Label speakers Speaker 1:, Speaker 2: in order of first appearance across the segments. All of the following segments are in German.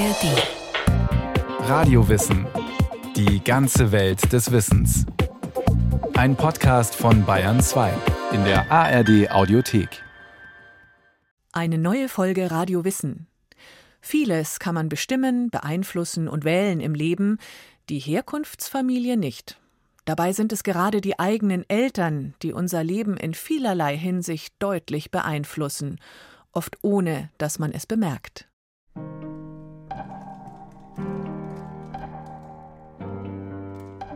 Speaker 1: ARD. Radiowissen. Die ganze Welt des Wissens. Ein Podcast von Bayern 2 in der ARD Audiothek.
Speaker 2: Eine neue Folge Radio Wissen. Vieles kann man bestimmen, beeinflussen und wählen im Leben, die Herkunftsfamilie nicht. Dabei sind es gerade die eigenen Eltern, die unser Leben in vielerlei Hinsicht deutlich beeinflussen, oft ohne dass man es bemerkt.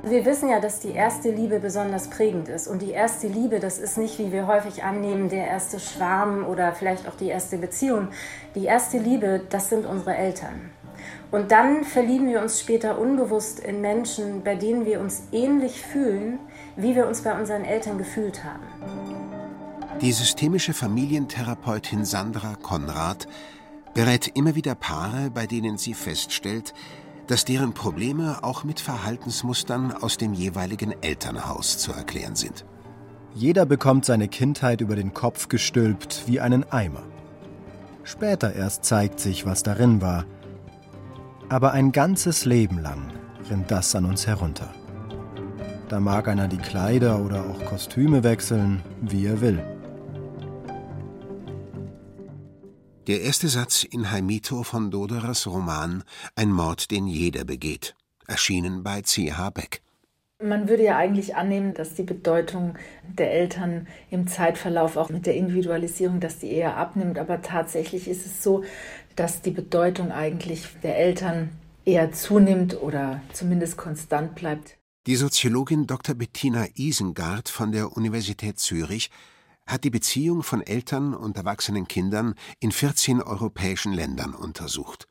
Speaker 3: Wir wissen ja, dass die erste Liebe besonders prägend ist. Und die erste Liebe, das ist nicht, wie wir häufig annehmen, der erste Schwarm oder vielleicht auch die erste Beziehung. Die erste Liebe, das sind unsere Eltern. Und dann verlieben wir uns später unbewusst in Menschen, bei denen wir uns ähnlich fühlen, wie wir uns bei unseren Eltern gefühlt haben.
Speaker 4: Die systemische Familientherapeutin Sandra Konrad berät immer wieder Paare, bei denen sie feststellt, dass deren Probleme auch mit Verhaltensmustern aus dem jeweiligen Elternhaus zu erklären sind.
Speaker 5: Jeder bekommt seine Kindheit über den Kopf gestülpt wie einen Eimer. Später erst zeigt sich, was darin war. Aber ein ganzes Leben lang rinnt das an uns herunter. Da mag einer die Kleider oder auch Kostüme wechseln, wie er will.
Speaker 4: Der erste Satz in Heimito von Doderers Roman Ein Mord, den jeder begeht, erschienen bei C.H. Beck.
Speaker 6: Man würde ja eigentlich annehmen, dass die Bedeutung der Eltern im Zeitverlauf auch mit der Individualisierung, dass die eher abnimmt. Aber tatsächlich ist es so, dass die Bedeutung eigentlich der Eltern eher zunimmt oder zumindest konstant bleibt.
Speaker 4: Die Soziologin Dr. Bettina Isengard von der Universität Zürich hat die Beziehung von Eltern und erwachsenen Kindern in 14 europäischen Ländern untersucht.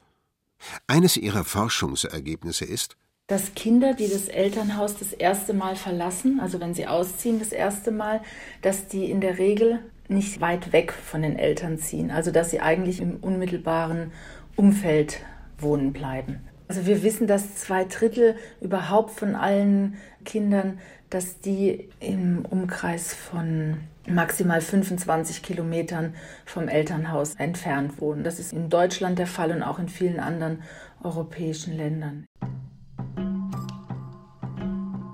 Speaker 4: Eines ihrer Forschungsergebnisse ist,
Speaker 6: dass Kinder, die das Elternhaus das erste Mal verlassen, also wenn sie ausziehen das erste Mal, dass die in der Regel nicht weit weg von den Eltern ziehen, also dass sie eigentlich im unmittelbaren Umfeld wohnen bleiben. Also wir wissen, dass zwei Drittel überhaupt von allen Kindern, dass die im Umkreis von maximal 25 Kilometern vom Elternhaus entfernt wohnen. Das ist in Deutschland der Fall und auch in vielen anderen europäischen Ländern.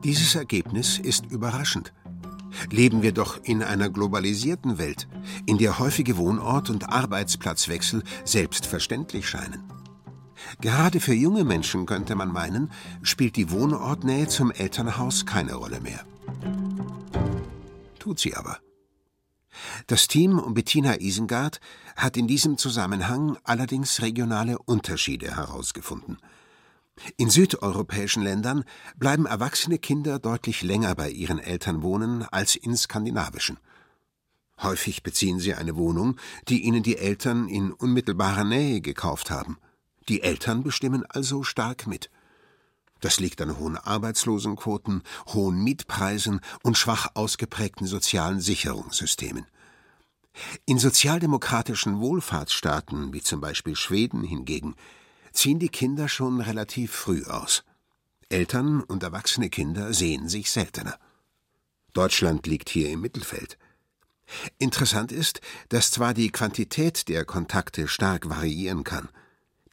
Speaker 4: Dieses Ergebnis ist überraschend. Leben wir doch in einer globalisierten Welt, in der häufige Wohnort- und Arbeitsplatzwechsel selbstverständlich scheinen. Gerade für junge Menschen könnte man meinen, spielt die Wohnortnähe zum Elternhaus keine Rolle mehr. Tut sie aber. Das Team um Bettina Isengard hat in diesem Zusammenhang allerdings regionale Unterschiede herausgefunden. In südeuropäischen Ländern bleiben erwachsene Kinder deutlich länger bei ihren Eltern wohnen als in skandinavischen. Häufig beziehen sie eine Wohnung, die ihnen die Eltern in unmittelbarer Nähe gekauft haben. Die Eltern bestimmen also stark mit. Das liegt an hohen Arbeitslosenquoten, hohen Mietpreisen und schwach ausgeprägten sozialen Sicherungssystemen. In sozialdemokratischen Wohlfahrtsstaaten wie zum Beispiel Schweden hingegen ziehen die Kinder schon relativ früh aus. Eltern und erwachsene Kinder sehen sich seltener. Deutschland liegt hier im Mittelfeld. Interessant ist, dass zwar die Quantität der Kontakte stark variieren kann,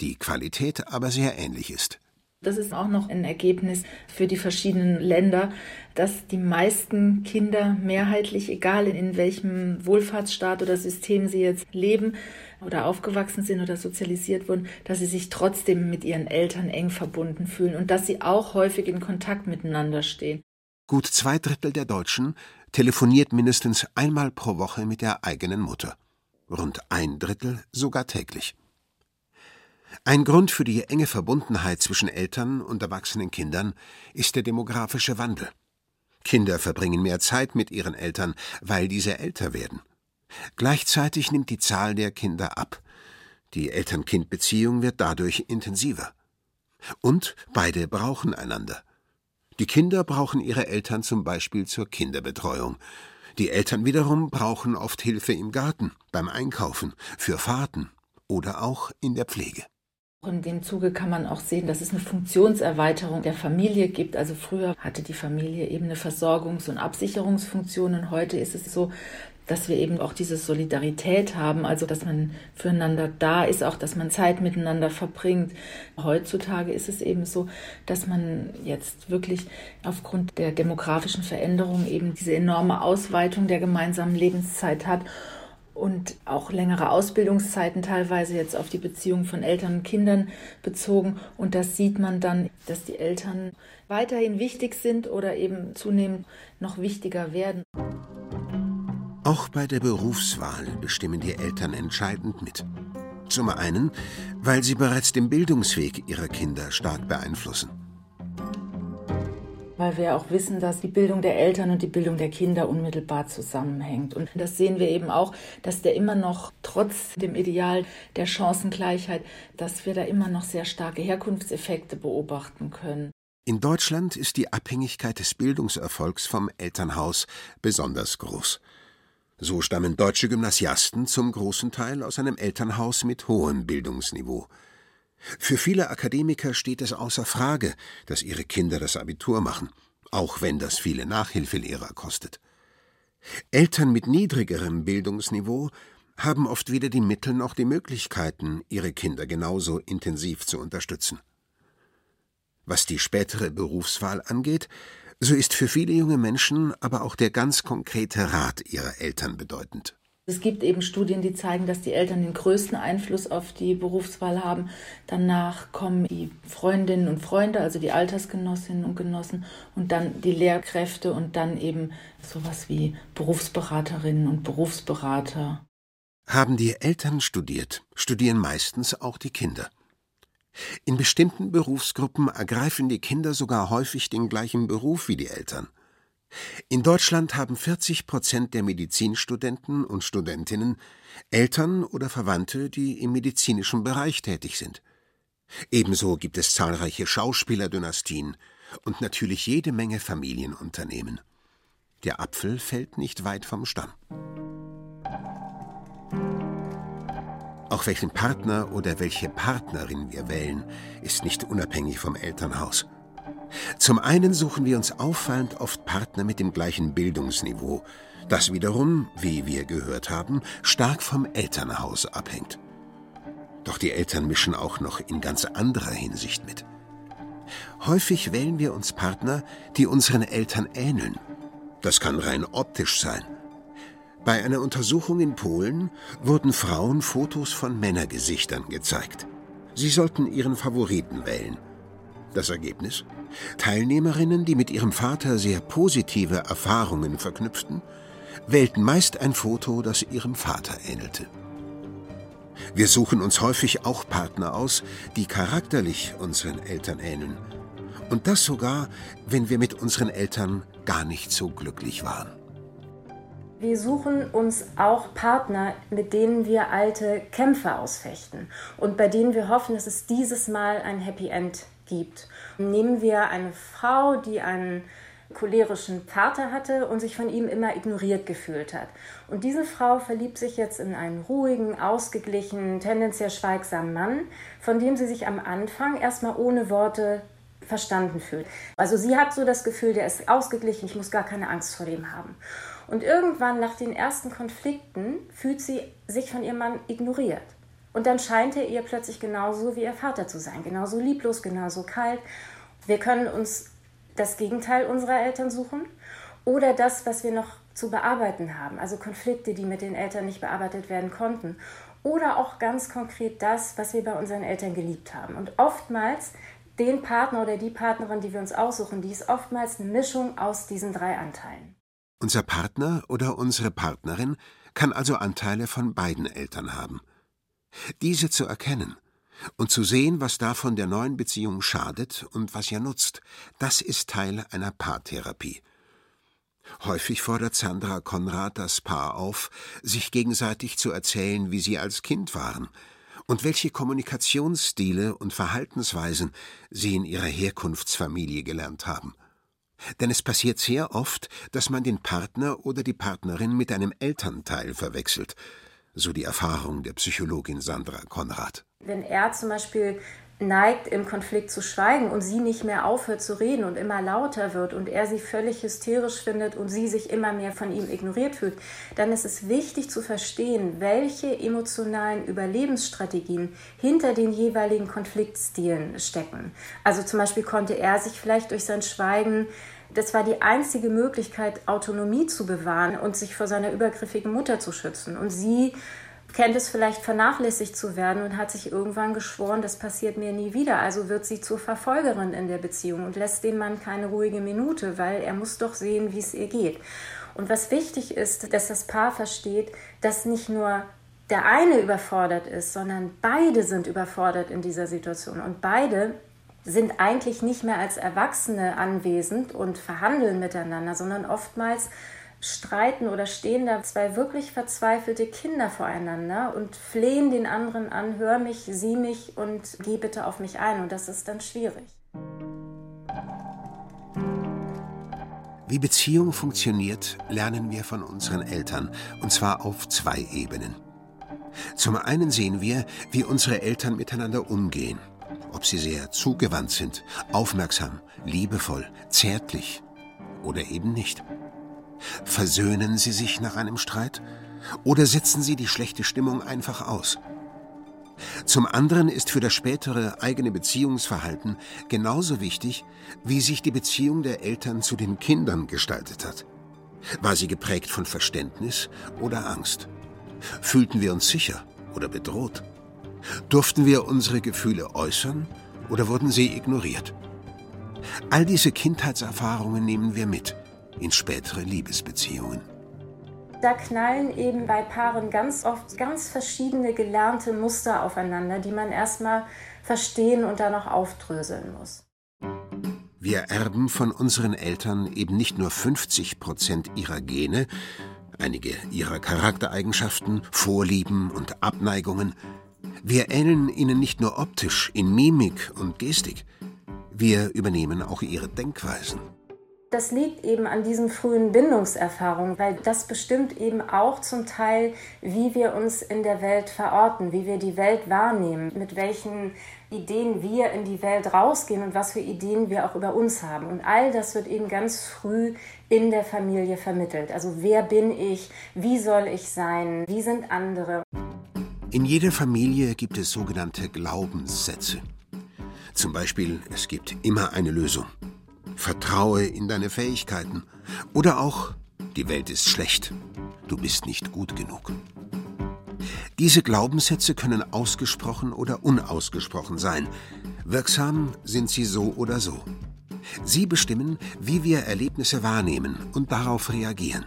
Speaker 4: die Qualität aber sehr ähnlich ist.
Speaker 6: Das ist auch noch ein Ergebnis für die verschiedenen Länder, dass die meisten Kinder mehrheitlich, egal in welchem Wohlfahrtsstaat oder System sie jetzt leben oder aufgewachsen sind oder sozialisiert wurden, dass sie sich trotzdem mit ihren Eltern eng verbunden fühlen und dass sie auch häufig in Kontakt miteinander stehen.
Speaker 4: Gut zwei Drittel der Deutschen telefoniert mindestens einmal pro Woche mit der eigenen Mutter. Rund ein Drittel sogar täglich. Ein Grund für die enge Verbundenheit zwischen Eltern und erwachsenen Kindern ist der demografische Wandel. Kinder verbringen mehr Zeit mit ihren Eltern, weil diese älter werden. Gleichzeitig nimmt die Zahl der Kinder ab. Die Eltern-Kind-Beziehung wird dadurch intensiver. Und beide brauchen einander. Die Kinder brauchen ihre Eltern zum Beispiel zur Kinderbetreuung. Die Eltern wiederum brauchen oft Hilfe im Garten, beim Einkaufen, für Fahrten oder auch in der Pflege.
Speaker 6: In dem Zuge kann man auch sehen, dass es eine Funktionserweiterung der Familie gibt. Also früher hatte die Familie eben eine Versorgungs- und Absicherungsfunktion und heute ist es so, dass wir eben auch diese Solidarität haben, also dass man füreinander da ist, auch dass man Zeit miteinander verbringt. Heutzutage ist es eben so, dass man jetzt wirklich aufgrund der demografischen Veränderung eben diese enorme Ausweitung der gemeinsamen Lebenszeit hat und auch längere Ausbildungszeiten teilweise jetzt auf die Beziehung von Eltern und Kindern bezogen. Und das sieht man dann, dass die Eltern weiterhin wichtig sind oder eben zunehmend noch wichtiger werden.
Speaker 4: Auch bei der Berufswahl bestimmen die Eltern entscheidend mit. Zum einen, weil sie bereits den Bildungsweg ihrer Kinder stark beeinflussen
Speaker 6: weil wir auch wissen, dass die Bildung der Eltern und die Bildung der Kinder unmittelbar zusammenhängt. Und das sehen wir eben auch, dass der immer noch trotz dem Ideal der Chancengleichheit, dass wir da immer noch sehr starke Herkunftseffekte beobachten können.
Speaker 4: In Deutschland ist die Abhängigkeit des Bildungserfolgs vom Elternhaus besonders groß. So stammen deutsche Gymnasiasten zum großen Teil aus einem Elternhaus mit hohem Bildungsniveau. Für viele Akademiker steht es außer Frage, dass ihre Kinder das Abitur machen, auch wenn das viele Nachhilfelehrer kostet. Eltern mit niedrigerem Bildungsniveau haben oft weder die Mittel noch die Möglichkeiten, ihre Kinder genauso intensiv zu unterstützen. Was die spätere Berufswahl angeht, so ist für viele junge Menschen aber auch der ganz konkrete Rat ihrer Eltern bedeutend.
Speaker 6: Es gibt eben Studien, die zeigen, dass die Eltern den größten Einfluss auf die Berufswahl haben. Danach kommen die Freundinnen und Freunde, also die Altersgenossinnen und Genossen und dann die Lehrkräfte und dann eben sowas wie Berufsberaterinnen und Berufsberater.
Speaker 4: Haben die Eltern studiert, studieren meistens auch die Kinder. In bestimmten Berufsgruppen ergreifen die Kinder sogar häufig den gleichen Beruf wie die Eltern. In Deutschland haben 40 Prozent der Medizinstudenten und Studentinnen Eltern oder Verwandte, die im medizinischen Bereich tätig sind. Ebenso gibt es zahlreiche Schauspielerdynastien und natürlich jede Menge Familienunternehmen. Der Apfel fällt nicht weit vom Stamm. Auch welchen Partner oder welche Partnerin wir wählen, ist nicht unabhängig vom Elternhaus. Zum einen suchen wir uns auffallend oft Partner mit dem gleichen Bildungsniveau, das wiederum, wie wir gehört haben, stark vom Elternhaus abhängt. Doch die Eltern mischen auch noch in ganz anderer Hinsicht mit. Häufig wählen wir uns Partner, die unseren Eltern ähneln. Das kann rein optisch sein. Bei einer Untersuchung in Polen wurden Frauen Fotos von Männergesichtern gezeigt. Sie sollten ihren Favoriten wählen. Das Ergebnis? Teilnehmerinnen, die mit ihrem Vater sehr positive Erfahrungen verknüpften, wählten meist ein Foto, das ihrem Vater ähnelte. Wir suchen uns häufig auch Partner aus, die charakterlich unseren Eltern ähneln. Und das sogar, wenn wir mit unseren Eltern gar nicht so glücklich waren.
Speaker 3: Wir suchen uns auch Partner, mit denen wir alte Kämpfe ausfechten und bei denen wir hoffen, dass es dieses Mal ein Happy End gibt. Nehmen wir eine Frau, die einen cholerischen Vater hatte und sich von ihm immer ignoriert gefühlt hat. Und diese Frau verliebt sich jetzt in einen ruhigen, ausgeglichenen, tendenziell schweigsamen Mann, von dem sie sich am Anfang erstmal ohne Worte verstanden fühlt. Also sie hat so das Gefühl, der ist ausgeglichen, ich muss gar keine Angst vor dem haben. Und irgendwann nach den ersten Konflikten fühlt sie sich von ihrem Mann ignoriert. Und dann scheint er ihr plötzlich genauso wie ihr Vater zu sein, genauso lieblos, genauso kalt. Wir können uns das Gegenteil unserer Eltern suchen oder das, was wir noch zu bearbeiten haben, also Konflikte, die mit den Eltern nicht bearbeitet werden konnten. Oder auch ganz konkret das, was wir bei unseren Eltern geliebt haben. Und oftmals den Partner oder die Partnerin, die wir uns aussuchen, die ist oftmals eine Mischung aus diesen drei Anteilen.
Speaker 4: Unser Partner oder unsere Partnerin kann also Anteile von beiden Eltern haben. Diese zu erkennen und zu sehen, was davon der neuen Beziehung schadet und was ihr nutzt, das ist Teil einer Paartherapie. Häufig fordert Sandra Konrad das Paar auf, sich gegenseitig zu erzählen, wie sie als Kind waren und welche Kommunikationsstile und Verhaltensweisen sie in ihrer Herkunftsfamilie gelernt haben. Denn es passiert sehr oft, dass man den Partner oder die Partnerin mit einem Elternteil verwechselt, so die Erfahrung der Psychologin Sandra Konrad.
Speaker 3: Wenn er zum Beispiel neigt, im Konflikt zu schweigen und sie nicht mehr aufhört zu reden und immer lauter wird und er sie völlig hysterisch findet und sie sich immer mehr von ihm ignoriert fühlt, dann ist es wichtig zu verstehen, welche emotionalen Überlebensstrategien hinter den jeweiligen Konfliktstilen stecken. Also zum Beispiel konnte er sich vielleicht durch sein Schweigen das war die einzige Möglichkeit, Autonomie zu bewahren und sich vor seiner übergriffigen Mutter zu schützen. Und sie kennt es vielleicht vernachlässigt zu werden und hat sich irgendwann geschworen, das passiert mir nie wieder. Also wird sie zur Verfolgerin in der Beziehung und lässt dem Mann keine ruhige Minute, weil er muss doch sehen, wie es ihr geht. Und was wichtig ist, dass das Paar versteht, dass nicht nur der eine überfordert ist, sondern beide sind überfordert in dieser Situation und beide sind eigentlich nicht mehr als Erwachsene anwesend und verhandeln miteinander, sondern oftmals streiten oder stehen da zwei wirklich verzweifelte Kinder voreinander und flehen den anderen an, hör mich, sieh mich und geh bitte auf mich ein. Und das ist dann schwierig.
Speaker 4: Wie Beziehung funktioniert, lernen wir von unseren Eltern, und zwar auf zwei Ebenen. Zum einen sehen wir, wie unsere Eltern miteinander umgehen, ob sie sehr zugewandt sind, aufmerksam, liebevoll, zärtlich oder eben nicht. Versöhnen Sie sich nach einem Streit? Oder setzen Sie die schlechte Stimmung einfach aus? Zum anderen ist für das spätere eigene Beziehungsverhalten genauso wichtig, wie sich die Beziehung der Eltern zu den Kindern gestaltet hat. War sie geprägt von Verständnis oder Angst? Fühlten wir uns sicher oder bedroht? Durften wir unsere Gefühle äußern oder wurden sie ignoriert? All diese Kindheitserfahrungen nehmen wir mit in spätere Liebesbeziehungen.
Speaker 3: Da knallen eben bei Paaren ganz oft ganz verschiedene gelernte Muster aufeinander, die man erstmal verstehen und dann auch aufdröseln muss.
Speaker 4: Wir erben von unseren Eltern eben nicht nur 50 Prozent ihrer Gene, einige ihrer Charaktereigenschaften, Vorlieben und Abneigungen. Wir ähneln ihnen nicht nur optisch, in Mimik und Gestik. Wir übernehmen auch ihre Denkweisen.
Speaker 3: Das liegt eben an diesen frühen Bindungserfahrungen, weil das bestimmt eben auch zum Teil, wie wir uns in der Welt verorten, wie wir die Welt wahrnehmen, mit welchen Ideen wir in die Welt rausgehen und was für Ideen wir auch über uns haben. Und all das wird eben ganz früh in der Familie vermittelt. Also wer bin ich, wie soll ich sein, wie sind andere.
Speaker 4: In jeder Familie gibt es sogenannte Glaubenssätze. Zum Beispiel, es gibt immer eine Lösung. Vertraue in deine Fähigkeiten. Oder auch, die Welt ist schlecht. Du bist nicht gut genug. Diese Glaubenssätze können ausgesprochen oder unausgesprochen sein. Wirksam sind sie so oder so. Sie bestimmen, wie wir Erlebnisse wahrnehmen und darauf reagieren.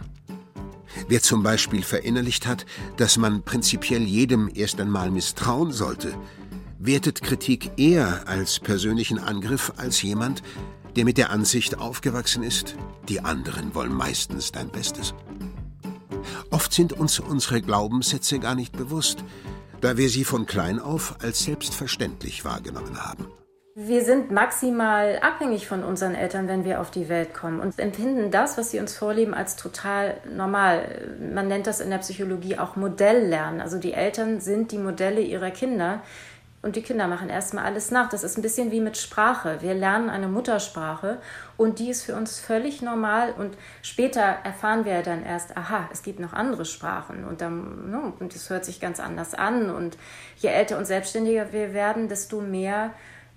Speaker 4: Wer zum Beispiel verinnerlicht hat, dass man prinzipiell jedem erst einmal misstrauen sollte, wertet Kritik eher als persönlichen Angriff als jemand, der mit der Ansicht aufgewachsen ist, die anderen wollen meistens dein Bestes. Oft sind uns unsere Glaubenssätze gar nicht bewusst, da wir sie von klein auf als selbstverständlich wahrgenommen haben.
Speaker 3: Wir sind maximal abhängig von unseren Eltern, wenn wir auf die Welt kommen und empfinden das, was sie uns vorleben, als total normal. Man nennt das in der Psychologie auch Modelllernen. Also die Eltern sind die Modelle ihrer Kinder und die Kinder machen erstmal alles nach. Das ist ein bisschen wie mit Sprache. Wir lernen eine Muttersprache und die ist für uns völlig normal. Und später erfahren wir dann erst, aha, es gibt noch andere Sprachen und dann, ne, und das hört sich ganz anders an. Und je älter und selbstständiger wir werden, desto mehr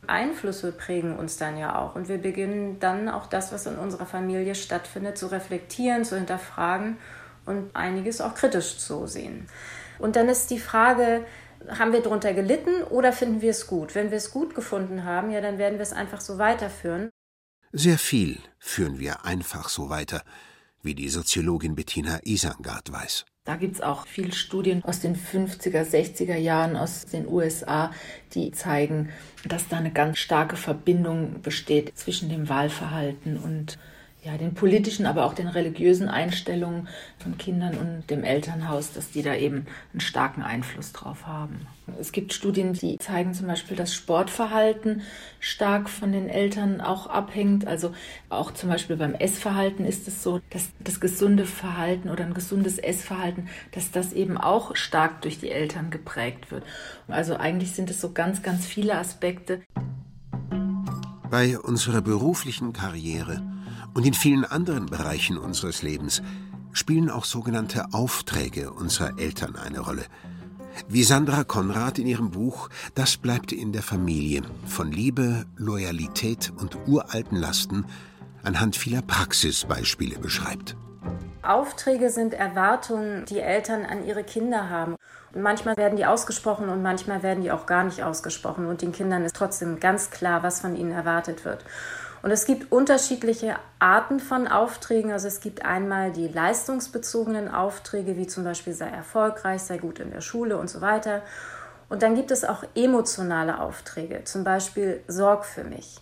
Speaker 3: Einflüsse prägen uns dann ja auch. Und wir beginnen dann auch das, was in unserer Familie stattfindet, zu reflektieren, zu hinterfragen und einiges auch kritisch zu sehen. Und dann ist die Frage, haben wir darunter gelitten oder finden wir es gut? Wenn wir es gut gefunden haben, ja, dann werden wir es einfach so weiterführen.
Speaker 4: Sehr viel führen wir einfach so weiter, wie die Soziologin Bettina Isangard weiß.
Speaker 6: Da gibt es auch viele Studien aus den 50er, 60er Jahren aus den USA, die zeigen, dass da eine ganz starke Verbindung besteht zwischen dem Wahlverhalten und ja, den politischen, aber auch den religiösen Einstellungen von Kindern und dem Elternhaus, dass die da eben einen starken Einfluss drauf haben. Es gibt Studien, die zeigen zum Beispiel, dass Sportverhalten stark von den Eltern auch abhängt. Also auch zum Beispiel beim Essverhalten ist es so, dass das gesunde Verhalten oder ein gesundes Essverhalten, dass das eben auch stark durch die Eltern geprägt wird. Also eigentlich sind es so ganz, ganz viele Aspekte.
Speaker 4: Bei unserer beruflichen Karriere und in vielen anderen Bereichen unseres Lebens spielen auch sogenannte Aufträge unserer Eltern eine Rolle. Wie Sandra Konrad in ihrem Buch Das bleibt in der Familie von Liebe, Loyalität und uralten Lasten anhand vieler Praxisbeispiele beschreibt.
Speaker 3: Aufträge sind Erwartungen, die Eltern an ihre Kinder haben. Und manchmal werden die ausgesprochen und manchmal werden die auch gar nicht ausgesprochen. Und den Kindern ist trotzdem ganz klar, was von ihnen erwartet wird. Und es gibt unterschiedliche Arten von Aufträgen. Also es gibt einmal die leistungsbezogenen Aufträge, wie zum Beispiel sei erfolgreich, sei gut in der Schule und so weiter. Und dann gibt es auch emotionale Aufträge, zum Beispiel Sorg für mich.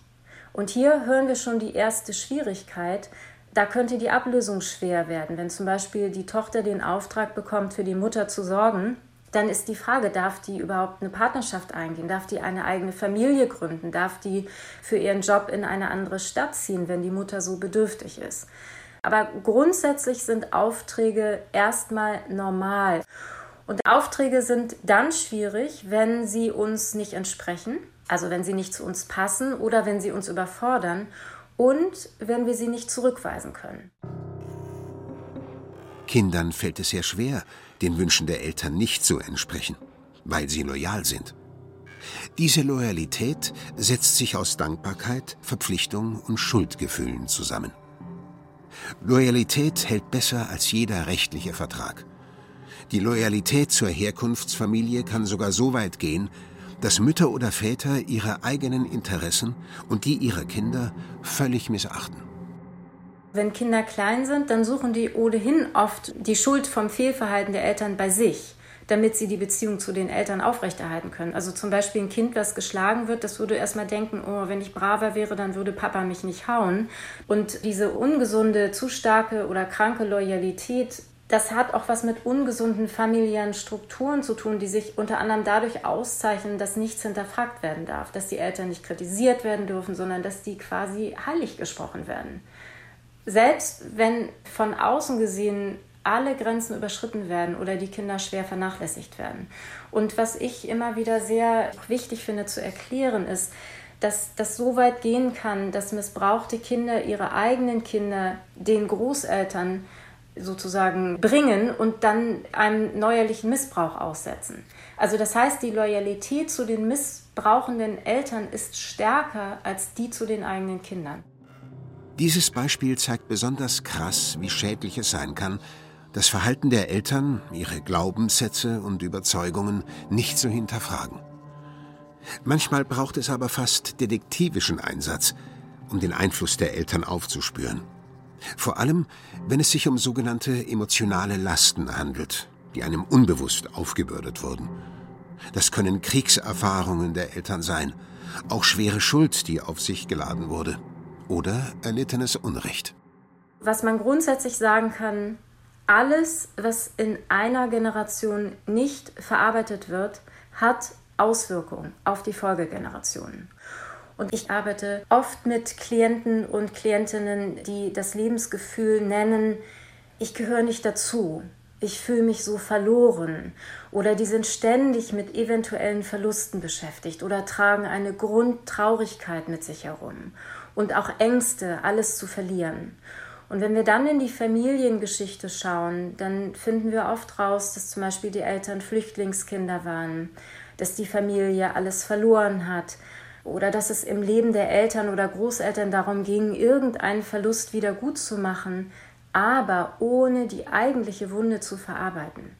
Speaker 3: Und hier hören wir schon die erste Schwierigkeit. Da könnte die Ablösung schwer werden, wenn zum Beispiel die Tochter den Auftrag bekommt, für die Mutter zu sorgen dann ist die Frage, darf die überhaupt eine Partnerschaft eingehen? Darf die eine eigene Familie gründen? Darf die für ihren Job in eine andere Stadt ziehen, wenn die Mutter so bedürftig ist? Aber grundsätzlich sind Aufträge erstmal normal. Und Aufträge sind dann schwierig, wenn sie uns nicht entsprechen, also wenn sie nicht zu uns passen oder wenn sie uns überfordern und wenn wir sie nicht zurückweisen können.
Speaker 4: Kindern fällt es sehr schwer, den Wünschen der Eltern nicht zu entsprechen, weil sie loyal sind. Diese Loyalität setzt sich aus Dankbarkeit, Verpflichtung und Schuldgefühlen zusammen. Loyalität hält besser als jeder rechtliche Vertrag. Die Loyalität zur Herkunftsfamilie kann sogar so weit gehen, dass Mütter oder Väter ihre eigenen Interessen und die ihrer Kinder völlig missachten.
Speaker 3: Wenn Kinder klein sind, dann suchen die ohnehin oft die Schuld vom Fehlverhalten der Eltern bei sich, damit sie die Beziehung zu den Eltern aufrechterhalten können. Also zum Beispiel ein Kind, das geschlagen wird, das würde erstmal denken, oh, wenn ich braver wäre, dann würde Papa mich nicht hauen. Und diese ungesunde, zu starke oder kranke Loyalität das hat auch was mit ungesunden familiären Strukturen zu tun, die sich unter anderem dadurch auszeichnen, dass nichts hinterfragt werden darf, dass die Eltern nicht kritisiert werden dürfen, sondern dass die quasi heilig gesprochen werden selbst wenn von außen gesehen alle Grenzen überschritten werden oder die Kinder schwer vernachlässigt werden. Und was ich immer wieder sehr wichtig finde zu erklären, ist, dass das so weit gehen kann, dass missbrauchte Kinder ihre eigenen Kinder den Großeltern sozusagen bringen und dann einem neuerlichen Missbrauch aussetzen. Also das heißt, die Loyalität zu den missbrauchenden Eltern ist stärker als die zu den eigenen Kindern.
Speaker 4: Dieses Beispiel zeigt besonders krass, wie schädlich es sein kann, das Verhalten der Eltern, ihre Glaubenssätze und Überzeugungen nicht zu hinterfragen. Manchmal braucht es aber fast detektivischen Einsatz, um den Einfluss der Eltern aufzuspüren. Vor allem, wenn es sich um sogenannte emotionale Lasten handelt, die einem unbewusst aufgebürdet wurden. Das können Kriegserfahrungen der Eltern sein, auch schwere Schuld, die auf sich geladen wurde oder erlittenes Unrecht.
Speaker 3: Was man grundsätzlich sagen kann, alles, was in einer Generation nicht verarbeitet wird, hat Auswirkungen auf die Folgegenerationen. Und ich arbeite oft mit Klienten und Klientinnen, die das Lebensgefühl nennen, ich gehöre nicht dazu, ich fühle mich so verloren oder die sind ständig mit eventuellen Verlusten beschäftigt oder tragen eine Grundtraurigkeit mit sich herum und auch Ängste, alles zu verlieren. Und wenn wir dann in die Familiengeschichte schauen, dann finden wir oft raus, dass zum Beispiel die Eltern Flüchtlingskinder waren, dass die Familie alles verloren hat oder dass es im Leben der Eltern oder Großeltern darum ging, irgendeinen Verlust wieder gut zu machen, aber ohne die eigentliche Wunde zu verarbeiten.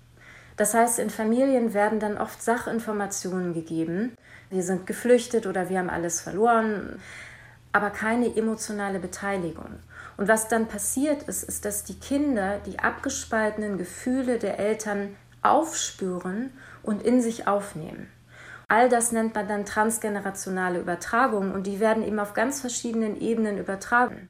Speaker 3: Das heißt, in Familien werden dann oft Sachinformationen gegeben. Wir sind geflüchtet oder wir haben alles verloren aber keine emotionale Beteiligung. Und was dann passiert ist, ist, dass die Kinder die abgespaltenen Gefühle der Eltern aufspüren und in sich aufnehmen. All das nennt man dann transgenerationale Übertragung und die werden eben auf ganz verschiedenen Ebenen übertragen.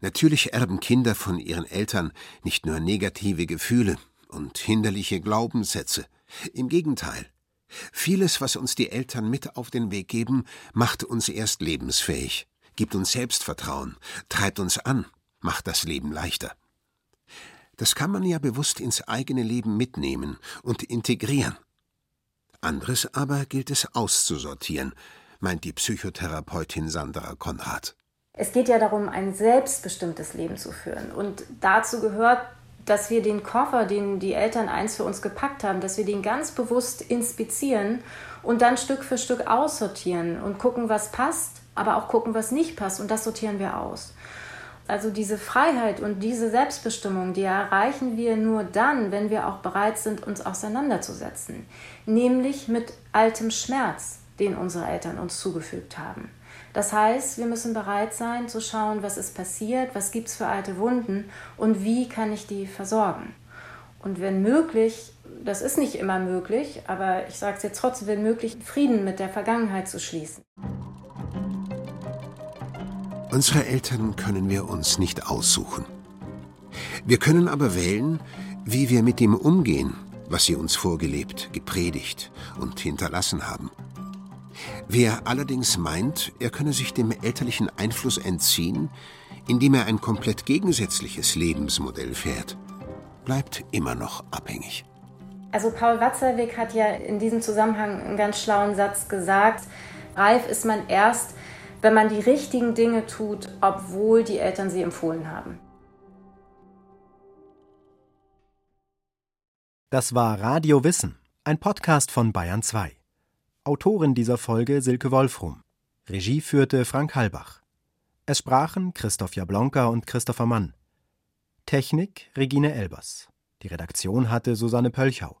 Speaker 4: Natürlich erben Kinder von ihren Eltern nicht nur negative Gefühle und hinderliche Glaubenssätze. Im Gegenteil. Vieles, was uns die Eltern mit auf den Weg geben, macht uns erst lebensfähig, gibt uns Selbstvertrauen, treibt uns an, macht das Leben leichter. Das kann man ja bewusst ins eigene Leben mitnehmen und integrieren. Anderes aber gilt es auszusortieren, meint die Psychotherapeutin Sandra Konrad.
Speaker 3: Es geht ja darum, ein selbstbestimmtes Leben zu führen. Und dazu gehört, dass wir den Koffer, den die Eltern einst für uns gepackt haben, dass wir den ganz bewusst inspizieren und dann Stück für Stück aussortieren und gucken, was passt, aber auch gucken, was nicht passt. Und das sortieren wir aus. Also diese Freiheit und diese Selbstbestimmung, die erreichen wir nur dann, wenn wir auch bereit sind, uns auseinanderzusetzen. Nämlich mit altem Schmerz, den unsere Eltern uns zugefügt haben. Das heißt, wir müssen bereit sein zu schauen, was ist passiert, was gibt es für alte Wunden und wie kann ich die versorgen. Und wenn möglich, das ist nicht immer möglich, aber ich sage es jetzt trotzdem, wenn möglich, Frieden mit der Vergangenheit zu schließen.
Speaker 4: Unsere Eltern können wir uns nicht aussuchen. Wir können aber wählen, wie wir mit dem umgehen, was sie uns vorgelebt, gepredigt und hinterlassen haben. Wer allerdings meint, er könne sich dem elterlichen Einfluss entziehen, indem er ein komplett gegensätzliches Lebensmodell fährt, bleibt immer noch abhängig.
Speaker 3: Also Paul Watzlawick hat ja in diesem Zusammenhang einen ganz schlauen Satz gesagt, reif ist man erst, wenn man die richtigen Dinge tut, obwohl die Eltern sie empfohlen haben.
Speaker 5: Das war Radio Wissen, ein Podcast von Bayern 2. Autorin dieser Folge Silke Wolfrum. Regie führte Frank Halbach. Es sprachen Christoph Jablonka und Christopher Mann. Technik Regine Elbers. Die Redaktion hatte Susanne Pölchau.